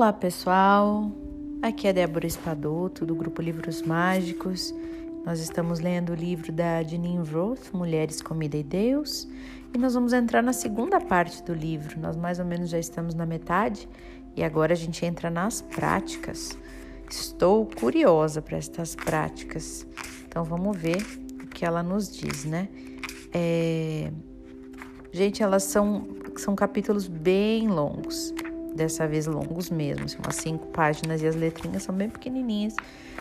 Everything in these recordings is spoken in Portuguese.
Olá pessoal, aqui é Débora Espadoto do grupo Livros Mágicos. Nós estamos lendo o livro da Janine Roth, Mulheres, Comida e Deus, e nós vamos entrar na segunda parte do livro. Nós mais ou menos já estamos na metade e agora a gente entra nas práticas. Estou curiosa para estas práticas, então vamos ver o que ela nos diz, né? É... Gente, elas são, são capítulos bem longos dessa vez longos mesmo, assim, umas cinco páginas e as letrinhas são bem pequenininhas.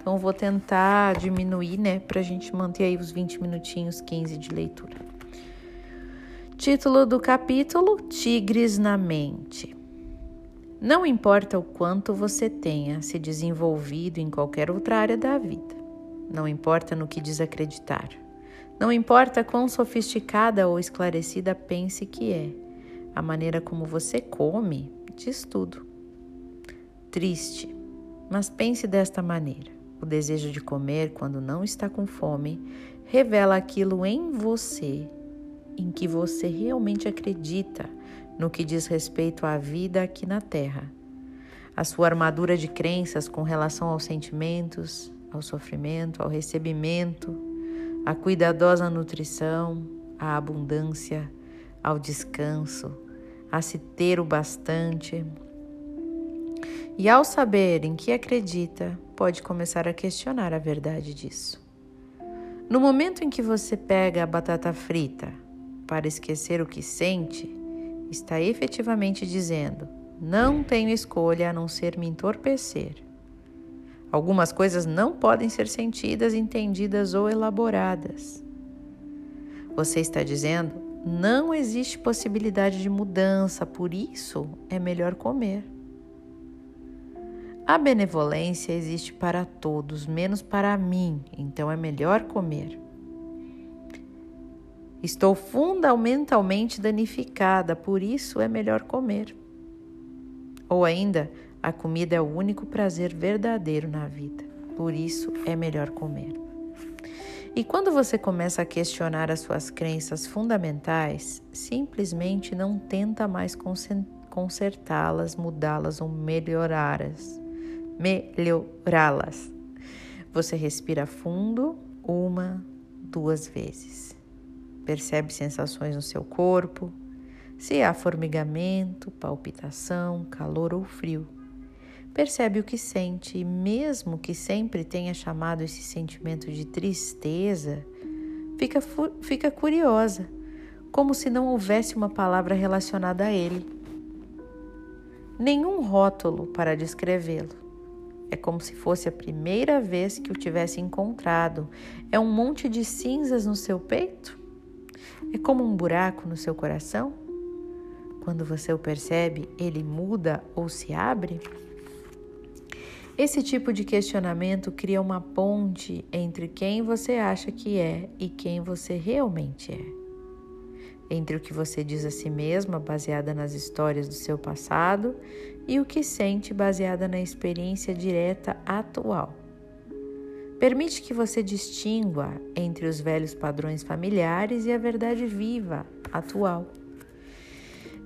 Então vou tentar diminuir, né, pra gente manter aí os 20 minutinhos, 15 de leitura. Título do capítulo: Tigres na mente. Não importa o quanto você tenha se desenvolvido em qualquer outra área da vida. Não importa no que desacreditar. Não importa quão sofisticada ou esclarecida pense que é. A maneira como você come diz tudo. Triste, mas pense desta maneira: o desejo de comer quando não está com fome revela aquilo em você em que você realmente acredita no que diz respeito à vida aqui na Terra. A sua armadura de crenças com relação aos sentimentos, ao sofrimento, ao recebimento, à cuidadosa nutrição, à abundância, ao descanso, a se ter o bastante. E ao saber em que acredita, pode começar a questionar a verdade disso. No momento em que você pega a batata frita para esquecer o que sente, está efetivamente dizendo: não tenho escolha a não ser me entorpecer. Algumas coisas não podem ser sentidas, entendidas ou elaboradas. Você está dizendo: não existe possibilidade de mudança, por isso é melhor comer. A benevolência existe para todos, menos para mim, então é melhor comer. Estou fundamentalmente danificada, por isso é melhor comer. Ou ainda, a comida é o único prazer verdadeiro na vida, por isso é melhor comer. E quando você começa a questionar as suas crenças fundamentais, simplesmente não tenta mais consertá-las, mudá-las ou melhorá-las. Melhorá-las. Você respira fundo uma, duas vezes. Percebe sensações no seu corpo, se há formigamento, palpitação, calor ou frio percebe o que sente e, mesmo que sempre tenha chamado esse sentimento de tristeza, fica, fica curiosa, como se não houvesse uma palavra relacionada a ele. Nenhum rótulo para descrevê-lo. É como se fosse a primeira vez que o tivesse encontrado. É um monte de cinzas no seu peito? É como um buraco no seu coração? Quando você o percebe, ele muda ou se abre? Esse tipo de questionamento cria uma ponte entre quem você acha que é e quem você realmente é. Entre o que você diz a si mesma, baseada nas histórias do seu passado, e o que sente, baseada na experiência direta atual. Permite que você distingua entre os velhos padrões familiares e a verdade viva, atual.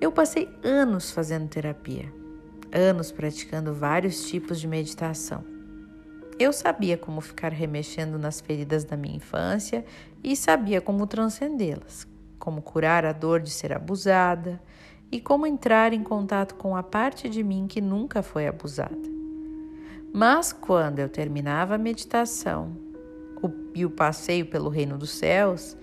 Eu passei anos fazendo terapia anos praticando vários tipos de meditação. Eu sabia como ficar remexendo nas feridas da minha infância e sabia como transcendê-las, como curar a dor de ser abusada e como entrar em contato com a parte de mim que nunca foi abusada. Mas quando eu terminava a meditação e o passeio pelo reino dos céus,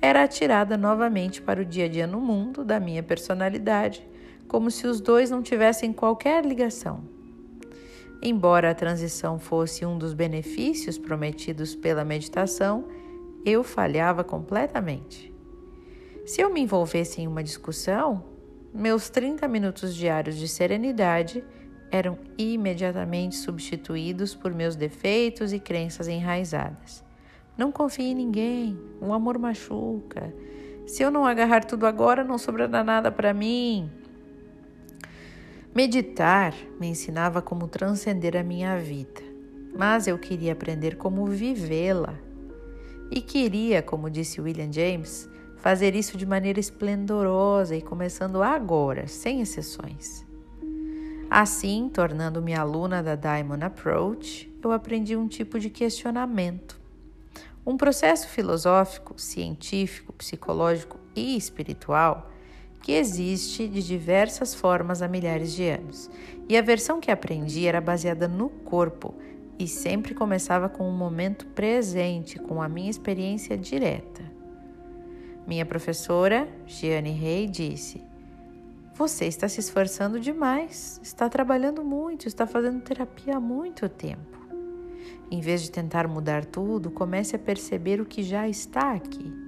era atirada novamente para o dia a dia no mundo da minha personalidade como se os dois não tivessem qualquer ligação. Embora a transição fosse um dos benefícios prometidos pela meditação, eu falhava completamente. Se eu me envolvesse em uma discussão, meus 30 minutos diários de serenidade eram imediatamente substituídos por meus defeitos e crenças enraizadas. Não confie em ninguém, o amor machuca. Se eu não agarrar tudo agora, não sobrará nada para mim. Meditar me ensinava como transcender a minha vida, mas eu queria aprender como vivê-la. E queria, como disse William James, fazer isso de maneira esplendorosa e começando agora, sem exceções. Assim, tornando-me aluna da Diamond Approach, eu aprendi um tipo de questionamento. Um processo filosófico, científico, psicológico e espiritual que existe de diversas formas há milhares de anos. E a versão que aprendi era baseada no corpo e sempre começava com um momento presente, com a minha experiência direta. Minha professora, Gianni Rey, disse: Você está se esforçando demais, está trabalhando muito, está fazendo terapia há muito tempo. Em vez de tentar mudar tudo, comece a perceber o que já está aqui.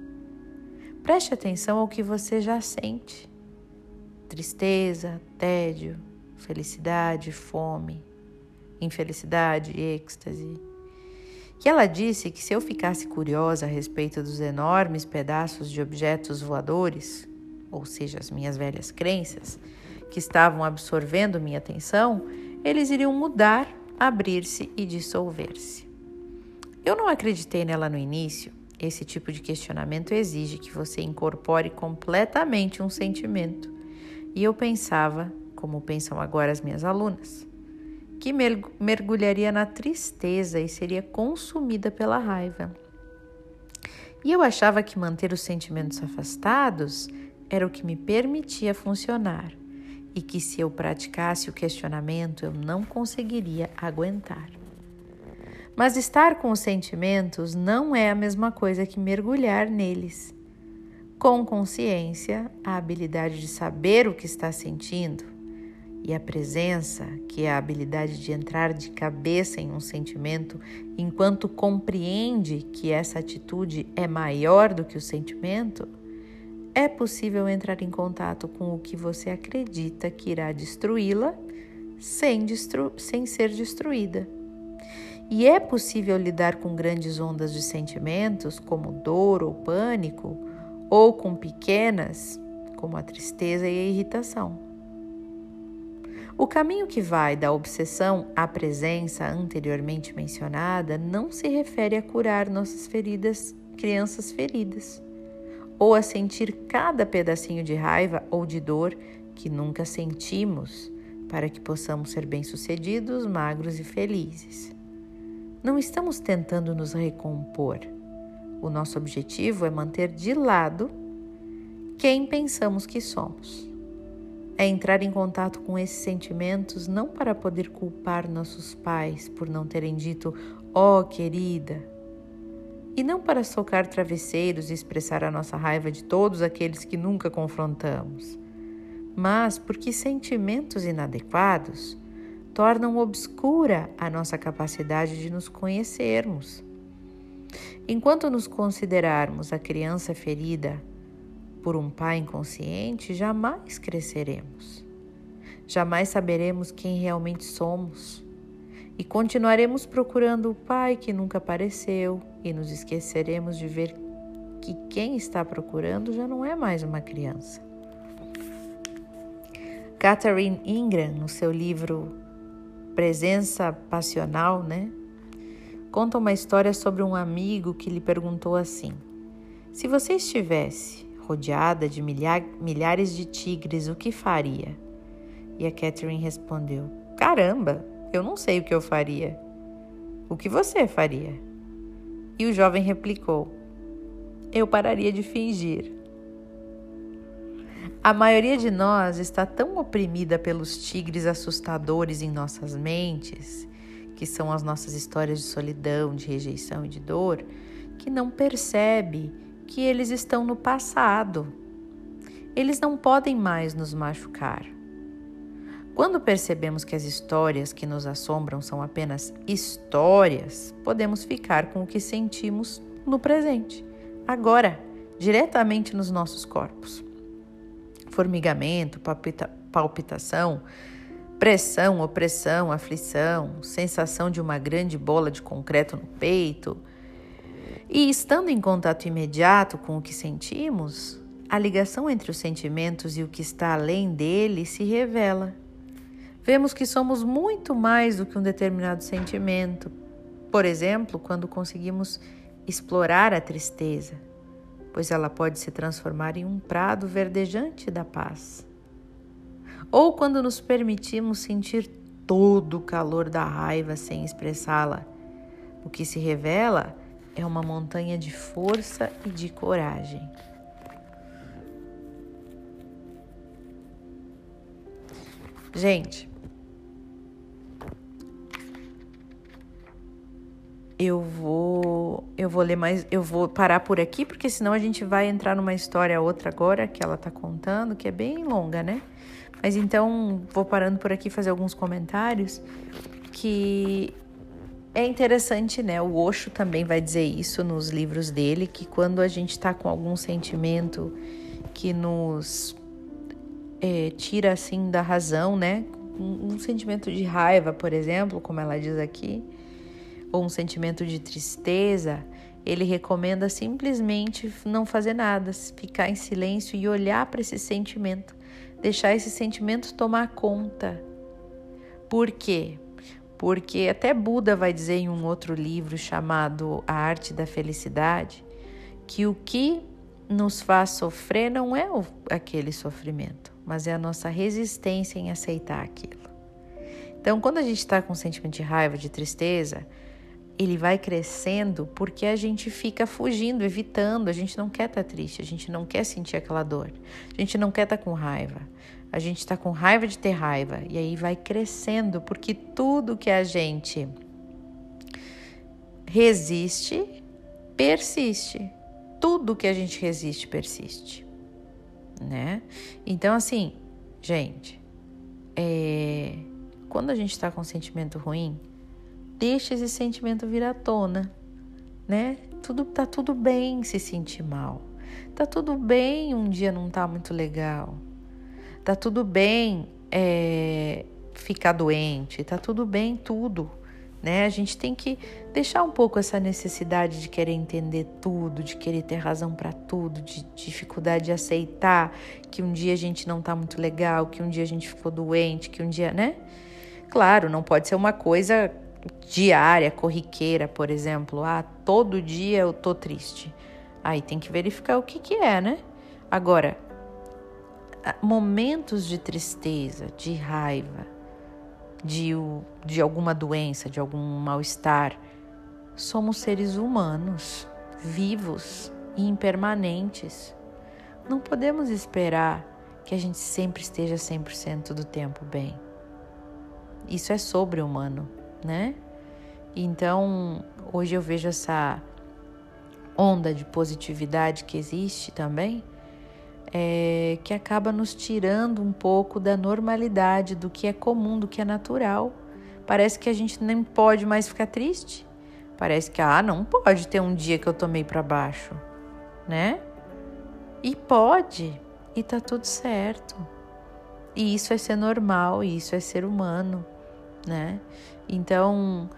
Preste atenção ao que você já sente: tristeza, tédio, felicidade, fome, infelicidade, êxtase. E ela disse que se eu ficasse curiosa a respeito dos enormes pedaços de objetos voadores, ou seja, as minhas velhas crenças, que estavam absorvendo minha atenção, eles iriam mudar, abrir-se e dissolver-se. Eu não acreditei nela no início. Esse tipo de questionamento exige que você incorpore completamente um sentimento. E eu pensava, como pensam agora as minhas alunas, que mergulharia na tristeza e seria consumida pela raiva. E eu achava que manter os sentimentos afastados era o que me permitia funcionar e que se eu praticasse o questionamento eu não conseguiria aguentar. Mas estar com os sentimentos não é a mesma coisa que mergulhar neles. Com consciência, a habilidade de saber o que está sentindo e a presença, que é a habilidade de entrar de cabeça em um sentimento enquanto compreende que essa atitude é maior do que o sentimento, é possível entrar em contato com o que você acredita que irá destruí-la sem, destru sem ser destruída. E é possível lidar com grandes ondas de sentimentos, como dor ou pânico, ou com pequenas, como a tristeza e a irritação. O caminho que vai da obsessão à presença anteriormente mencionada não se refere a curar nossas feridas, crianças feridas ou a sentir cada pedacinho de raiva ou de dor que nunca sentimos, para que possamos ser bem-sucedidos, magros e felizes. Não estamos tentando nos recompor. O nosso objetivo é manter de lado quem pensamos que somos. É entrar em contato com esses sentimentos não para poder culpar nossos pais por não terem dito, ó oh, querida, e não para socar travesseiros e expressar a nossa raiva de todos aqueles que nunca confrontamos, mas porque sentimentos inadequados tornam obscura a nossa capacidade de nos conhecermos. Enquanto nos considerarmos a criança ferida por um pai inconsciente, jamais cresceremos. Jamais saberemos quem realmente somos e continuaremos procurando o Pai que nunca apareceu e nos esqueceremos de ver que quem está procurando já não é mais uma criança. Catherine Ingram, no seu livro Presença Passional, né, conta uma história sobre um amigo que lhe perguntou assim: Se você estivesse rodeada de milha milhares de tigres, o que faria? E a Catherine respondeu: Caramba, eu não sei o que eu faria. O que você faria? E o jovem replicou: Eu pararia de fingir. A maioria de nós está tão oprimida pelos tigres assustadores em nossas mentes, que são as nossas histórias de solidão, de rejeição e de dor, que não percebe que eles estão no passado. Eles não podem mais nos machucar. Quando percebemos que as histórias que nos assombram são apenas histórias, podemos ficar com o que sentimos no presente, agora, diretamente nos nossos corpos. Formigamento, palpita palpitação, pressão, opressão, aflição, sensação de uma grande bola de concreto no peito. E estando em contato imediato com o que sentimos, a ligação entre os sentimentos e o que está além dele se revela vemos que somos muito mais do que um determinado sentimento. Por exemplo, quando conseguimos explorar a tristeza, pois ela pode se transformar em um prado verdejante da paz. ou quando nos permitimos sentir todo o calor da raiva sem expressá-la. O que se revela é uma montanha de força e de coragem. Gente, eu vou eu vou ler mais, eu vou parar por aqui porque senão a gente vai entrar numa história outra agora que ela tá contando, que é bem longa, né? Mas então vou parando por aqui fazer alguns comentários que é interessante, né? O Osho também vai dizer isso nos livros dele, que quando a gente está com algum sentimento que nos é, tira assim da razão, né? Um, um sentimento de raiva, por exemplo, como ela diz aqui, ou um sentimento de tristeza, ele recomenda simplesmente não fazer nada, ficar em silêncio e olhar para esse sentimento, deixar esse sentimento tomar conta. Por quê? Porque até Buda vai dizer em um outro livro chamado A Arte da Felicidade que o que nos faz sofrer não é aquele sofrimento, mas é a nossa resistência em aceitar aquilo. Então, quando a gente está com um sentimento de raiva, de tristeza, ele vai crescendo porque a gente fica fugindo, evitando. A gente não quer estar tá triste, a gente não quer sentir aquela dor, a gente não quer estar tá com raiva. A gente está com raiva de ter raiva e aí vai crescendo porque tudo que a gente resiste persiste. Tudo que a gente resiste persiste, né? Então assim, gente, é... quando a gente está com um sentimento ruim, deixa esse sentimento vir à tona, né? Tudo tá tudo bem se sentir mal. Tá tudo bem um dia não tá muito legal. Tá tudo bem é, ficar doente. Tá tudo bem tudo, né? A gente tem que deixar um pouco essa necessidade de querer entender tudo, de querer ter razão para tudo, de dificuldade de aceitar que um dia a gente não tá muito legal, que um dia a gente ficou doente, que um dia, né? Claro, não pode ser uma coisa diária, corriqueira, por exemplo. Ah, todo dia eu tô triste. Aí tem que verificar o que que é, né? Agora, momentos de tristeza, de raiva, de, de alguma doença, de algum mal-estar, somos seres humanos, vivos e impermanentes. Não podemos esperar que a gente sempre esteja 100% do tempo bem. Isso é sobre-humano né? Então, hoje eu vejo essa onda de positividade que existe também, é, que acaba nos tirando um pouco da normalidade, do que é comum, do que é natural. Parece que a gente nem pode mais ficar triste. Parece que, ah, não pode ter um dia que eu tomei para baixo, né? E pode, e tá tudo certo. E isso é ser normal, e isso é ser humano, né? Então,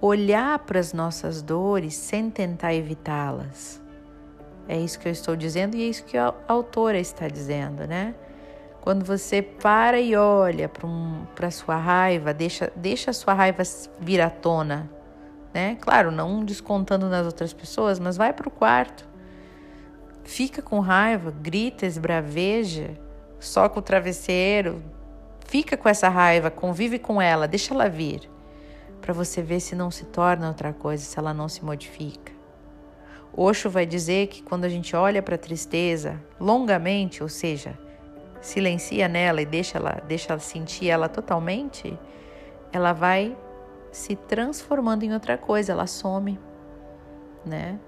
olhar para as nossas dores sem tentar evitá-las. É isso que eu estou dizendo e é isso que a autora está dizendo, né? Quando você para e olha para um, a sua raiva, deixa, deixa a sua raiva vir à tona, né? Claro, não descontando nas outras pessoas, mas vai para o quarto. Fica com raiva, grita, esbraveja, soca o travesseiro, fica com essa raiva, convive com ela, deixa ela vir para você ver se não se torna outra coisa, se ela não se modifica. Osho vai dizer que quando a gente olha para a tristeza longamente, ou seja, silencia nela e deixa ela, deixa ela sentir ela totalmente, ela vai se transformando em outra coisa, ela some, né?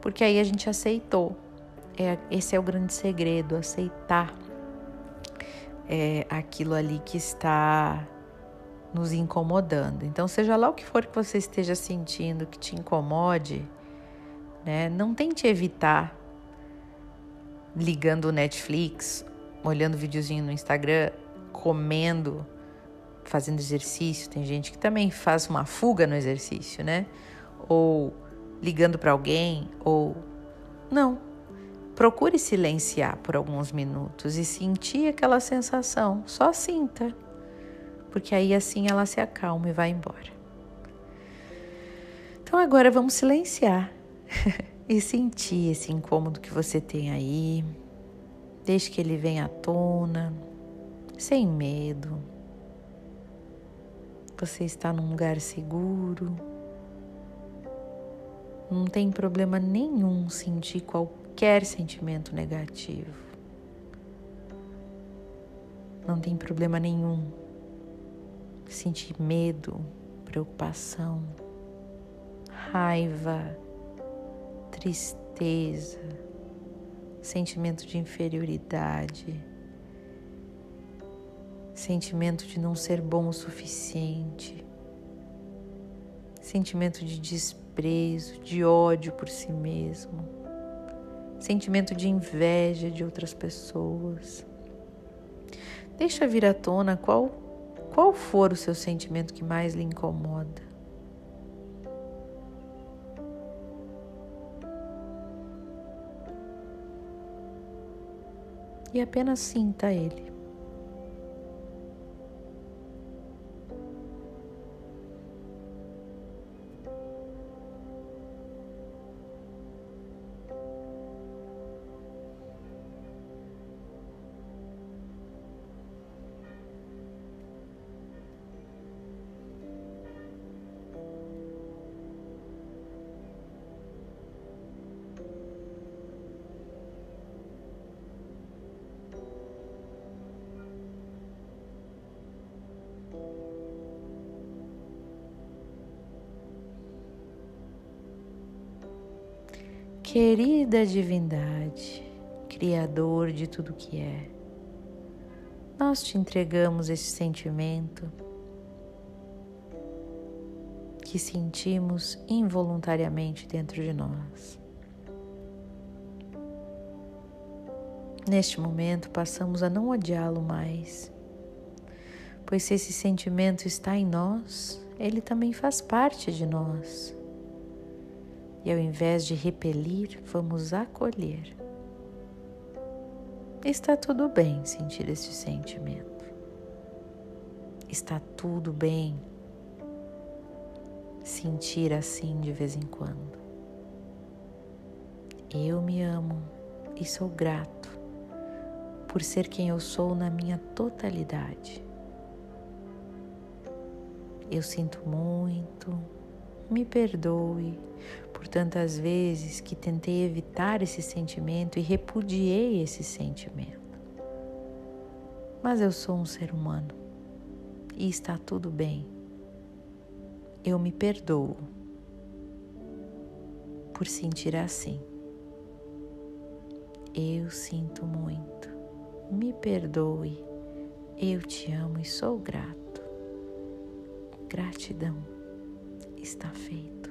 Porque aí a gente aceitou. É, esse é o grande segredo, aceitar é, aquilo ali que está nos incomodando. Então, seja lá o que for que você esteja sentindo que te incomode, né? Não tente evitar ligando o Netflix, olhando videozinho no Instagram, comendo, fazendo exercício. Tem gente que também faz uma fuga no exercício, né? Ou ligando para alguém, ou não. Procure silenciar por alguns minutos e sentir aquela sensação. Só sinta porque aí assim ela se acalma e vai embora. Então agora vamos silenciar e sentir esse incômodo que você tem aí. Deixe que ele venha à tona. sem medo. Você está num lugar seguro. Não tem problema nenhum sentir qualquer sentimento negativo. Não tem problema nenhum sentir medo, preocupação, raiva, tristeza, sentimento de inferioridade, sentimento de não ser bom o suficiente, sentimento de desprezo, de ódio por si mesmo, sentimento de inveja de outras pessoas. Deixa vir à tona qual, qual for o seu sentimento que mais lhe incomoda. E apenas sinta ele. Querida divindade, Criador de tudo que é, nós te entregamos esse sentimento que sentimos involuntariamente dentro de nós. Neste momento, passamos a não odiá-lo mais, pois se esse sentimento está em nós, ele também faz parte de nós e ao invés de repelir, vamos acolher. Está tudo bem sentir esse sentimento. Está tudo bem sentir assim de vez em quando. Eu me amo e sou grato por ser quem eu sou na minha totalidade. Eu sinto muito, me perdoe por tantas vezes que tentei evitar esse sentimento e repudiei esse sentimento. Mas eu sou um ser humano e está tudo bem. Eu me perdoo por sentir assim. Eu sinto muito. Me perdoe. Eu te amo e sou grato. Gratidão está feita.